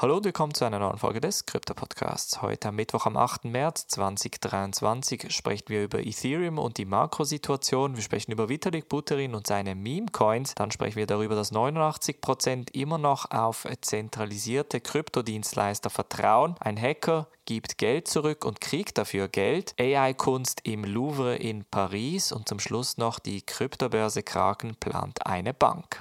Hallo und willkommen zu einer neuen Folge des Krypto Podcasts. Heute am Mittwoch, am 8. März 2023, sprechen wir über Ethereum und die Makrosituation. Wir sprechen über Vitalik Buterin und seine Meme-Coins. Dann sprechen wir darüber, dass 89% immer noch auf zentralisierte Kryptodienstleister vertrauen. Ein Hacker gibt Geld zurück und kriegt dafür Geld. AI-Kunst im Louvre in Paris und zum Schluss noch die Kryptobörse Kraken plant eine Bank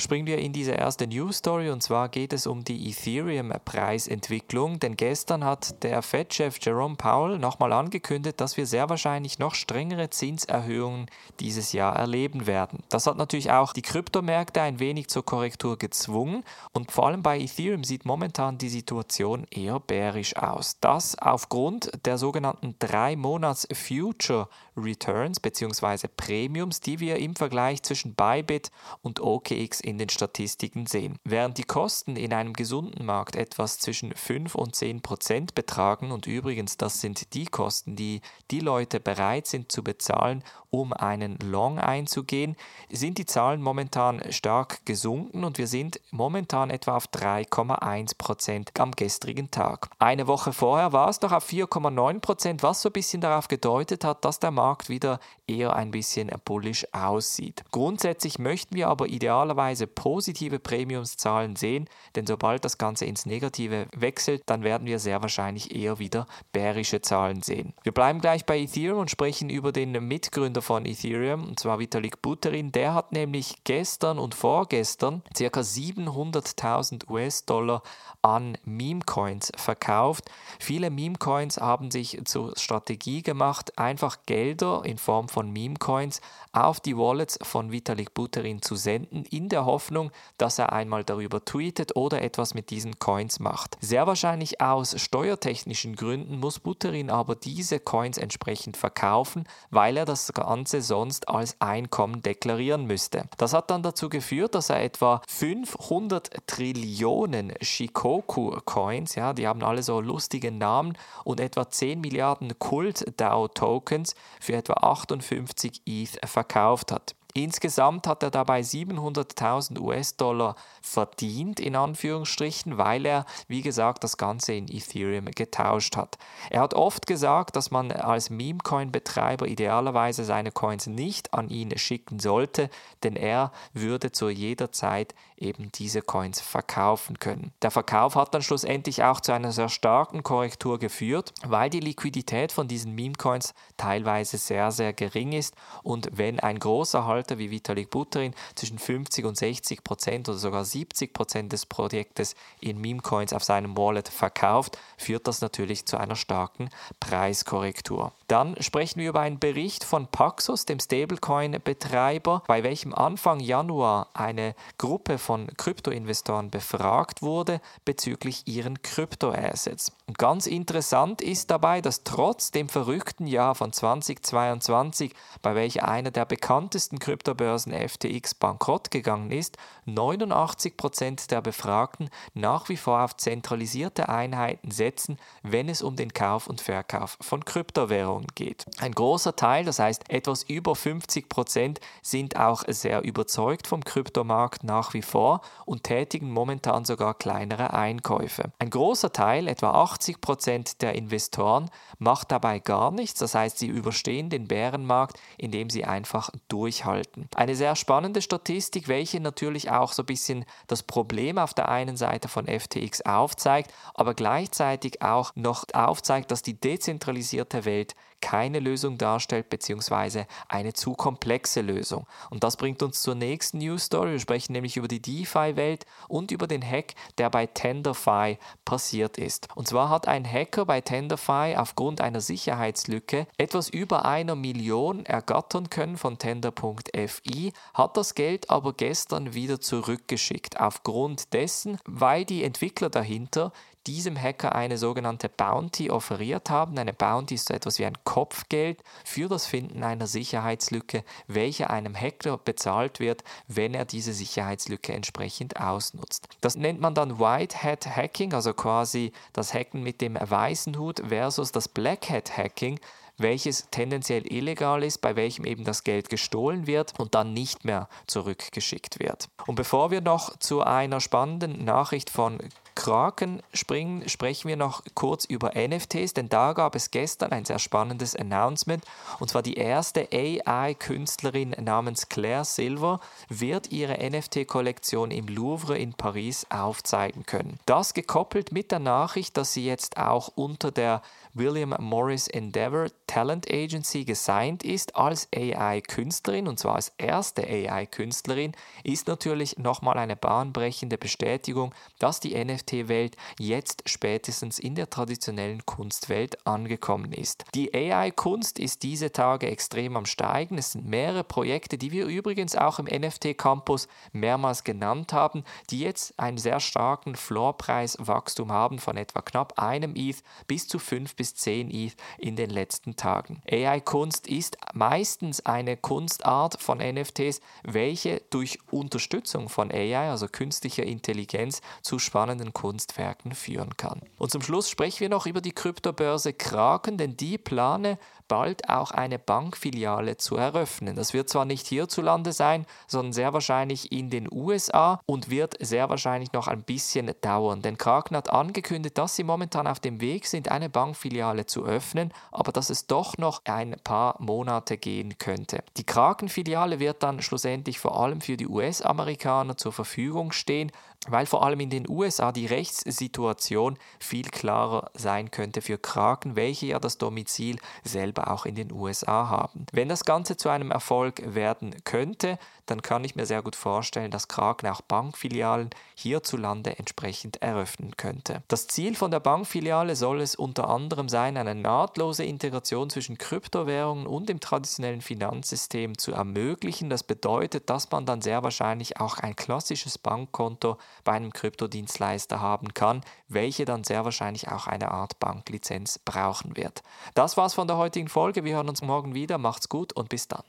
springen wir in diese erste News Story und zwar geht es um die Ethereum-Preisentwicklung, denn gestern hat der Fed-Chef Jerome Powell nochmal angekündigt, dass wir sehr wahrscheinlich noch strengere Zinserhöhungen dieses Jahr erleben werden. Das hat natürlich auch die Kryptomärkte ein wenig zur Korrektur gezwungen und vor allem bei Ethereum sieht momentan die Situation eher bärisch aus. Das aufgrund der sogenannten 3 Monats Future Returns bzw. Premiums, die wir im Vergleich zwischen Bybit und OKX in den Statistiken sehen. Während die Kosten in einem gesunden Markt etwas zwischen 5 und 10 Prozent betragen und übrigens das sind die Kosten, die die Leute bereit sind zu bezahlen, um einen Long einzugehen, sind die Zahlen momentan stark gesunken und wir sind momentan etwa auf 3,1 Prozent am gestrigen Tag. Eine Woche vorher war es noch auf 4,9 Prozent, was so ein bisschen darauf gedeutet hat, dass der Markt wieder eher ein bisschen bullish aussieht. Grundsätzlich möchten wir aber idealerweise positive Premiumszahlen sehen, denn sobald das Ganze ins Negative wechselt, dann werden wir sehr wahrscheinlich eher wieder bärische Zahlen sehen. Wir bleiben gleich bei Ethereum und sprechen über den Mitgründer von Ethereum, und zwar Vitalik Buterin. Der hat nämlich gestern und vorgestern ca. 700.000 US-Dollar an Meme-Coins verkauft. Viele Meme-Coins haben sich zur Strategie gemacht, einfach Gelder in Form von Meme-Coins auf die Wallets von Vitalik Buterin zu senden, in der Hoffnung, dass er einmal darüber tweetet oder etwas mit diesen Coins macht. Sehr wahrscheinlich aus steuertechnischen Gründen muss Buterin aber diese Coins entsprechend verkaufen, weil er das Ganze sonst als Einkommen deklarieren müsste. Das hat dann dazu geführt, dass er etwa 500 Trillionen Shikoku-Coins, ja, die haben alle so lustige Namen, und etwa 10 Milliarden Kult-DAO-Tokens für etwa 58 ETH verkauft hat. Insgesamt hat er dabei 700.000 US-Dollar verdient, in Anführungsstrichen, weil er, wie gesagt, das Ganze in Ethereum getauscht hat. Er hat oft gesagt, dass man als Meme-Coin-Betreiber idealerweise seine Coins nicht an ihn schicken sollte, denn er würde zu jeder Zeit eben diese Coins verkaufen können. Der Verkauf hat dann schlussendlich auch zu einer sehr starken Korrektur geführt, weil die Liquidität von diesen Meme-Coins teilweise sehr, sehr gering ist und wenn ein großer Halter wie Vitalik Buterin zwischen 50 und 60 Prozent oder sogar 70 Prozent des Projektes in Meme-Coins auf seinem Wallet verkauft, führt das natürlich zu einer starken Preiskorrektur. Dann sprechen wir über einen Bericht von Paxos, dem Stablecoin-Betreiber, bei welchem Anfang Januar eine Gruppe von Kryptoinvestoren befragt wurde bezüglich ihren Kryptoassets. Und ganz interessant ist dabei, dass trotz dem verrückten Jahr von 2022, bei welcher einer der bekanntesten Kryptobörsen FTX bankrott gegangen ist, 89% der Befragten nach wie vor auf zentralisierte Einheiten setzen, wenn es um den Kauf und Verkauf von Kryptowährungen geht. Ein großer Teil, das heißt etwas über 50 Prozent, sind auch sehr überzeugt vom Kryptomarkt nach wie vor und tätigen momentan sogar kleinere Einkäufe. Ein großer Teil, etwa 80 Prozent der Investoren, macht dabei gar nichts, das heißt, sie überstehen den Bärenmarkt, indem sie einfach durchhalten. Eine sehr spannende Statistik, welche natürlich auch so ein bisschen das Problem auf der einen Seite von FTX aufzeigt, aber gleichzeitig auch noch aufzeigt, dass die dezentralisierte Welt keine Lösung darstellt, beziehungsweise eine zu komplexe Lösung. Und das bringt uns zur nächsten News Story. Wir sprechen nämlich über die DeFi-Welt und über den Hack, der bei Tenderfy passiert ist. Und zwar hat ein Hacker bei Tenderfy aufgrund einer Sicherheitslücke etwas über einer Million ergattern können von Tender.fi, hat das Geld aber gestern wieder zurückgeschickt. Aufgrund dessen, weil die Entwickler dahinter diesem Hacker eine sogenannte Bounty offeriert haben. Eine Bounty ist so etwas wie ein Kopfgeld für das Finden einer Sicherheitslücke, welche einem Hacker bezahlt wird, wenn er diese Sicherheitslücke entsprechend ausnutzt. Das nennt man dann White Hat Hacking, also quasi das Hacken mit dem weißen Hut versus das Black Hat Hacking welches tendenziell illegal ist, bei welchem eben das Geld gestohlen wird und dann nicht mehr zurückgeschickt wird. Und bevor wir noch zu einer spannenden Nachricht von Kraken springen, sprechen wir noch kurz über NFTs, denn da gab es gestern ein sehr spannendes Announcement und zwar die erste AI-Künstlerin namens Claire Silver wird ihre NFT-Kollektion im Louvre in Paris aufzeigen können. Das gekoppelt mit der Nachricht, dass sie jetzt auch unter der William Morris Endeavor Talent Agency gesigned ist als AI-Künstlerin und zwar als erste AI-Künstlerin, ist natürlich nochmal eine bahnbrechende Bestätigung, dass die NFT-Welt jetzt spätestens in der traditionellen Kunstwelt angekommen ist. Die AI-Kunst ist diese Tage extrem am Steigen. Es sind mehrere Projekte, die wir übrigens auch im NFT-Campus mehrmals genannt haben, die jetzt einen sehr starken Floorpreiswachstum haben von etwa knapp einem ETH bis zu 5 bis 10 ETH in den letzten Tagen. AI-Kunst ist meistens eine Kunstart von NFTs, welche durch Unterstützung von AI, also künstlicher Intelligenz, zu spannenden Kunstwerken führen kann. Und zum Schluss sprechen wir noch über die Kryptobörse Kraken, denn die plane bald auch eine Bankfiliale zu eröffnen. Das wird zwar nicht hierzulande sein, sondern sehr wahrscheinlich in den USA und wird sehr wahrscheinlich noch ein bisschen dauern. Denn Kraken hat angekündigt, dass sie momentan auf dem Weg sind, eine Bankfiliale zu öffnen, aber dass es doch noch ein paar Monate gehen könnte. Die Kraken-Filiale wird dann schlussendlich vor allem für die US-Amerikaner zur Verfügung stehen, weil vor allem in den USA die Rechtssituation viel klarer sein könnte für Kraken, welche ja das Domizil selber auch in den USA haben. Wenn das Ganze zu einem Erfolg werden könnte, dann kann ich mir sehr gut vorstellen, dass Kraken auch Bankfilialen hierzulande entsprechend eröffnen könnte. Das Ziel von der Bankfiliale soll es unter anderem sein, eine nahtlose Integration zwischen Kryptowährungen und dem traditionellen Finanzsystem zu ermöglichen. Das bedeutet, dass man dann sehr wahrscheinlich auch ein klassisches Bankkonto bei einem Kryptodienstleister haben kann, welche dann sehr wahrscheinlich auch eine Art Banklizenz brauchen wird. Das war's von der heutigen Folge. Wir hören uns morgen wieder. Macht's gut und bis dann.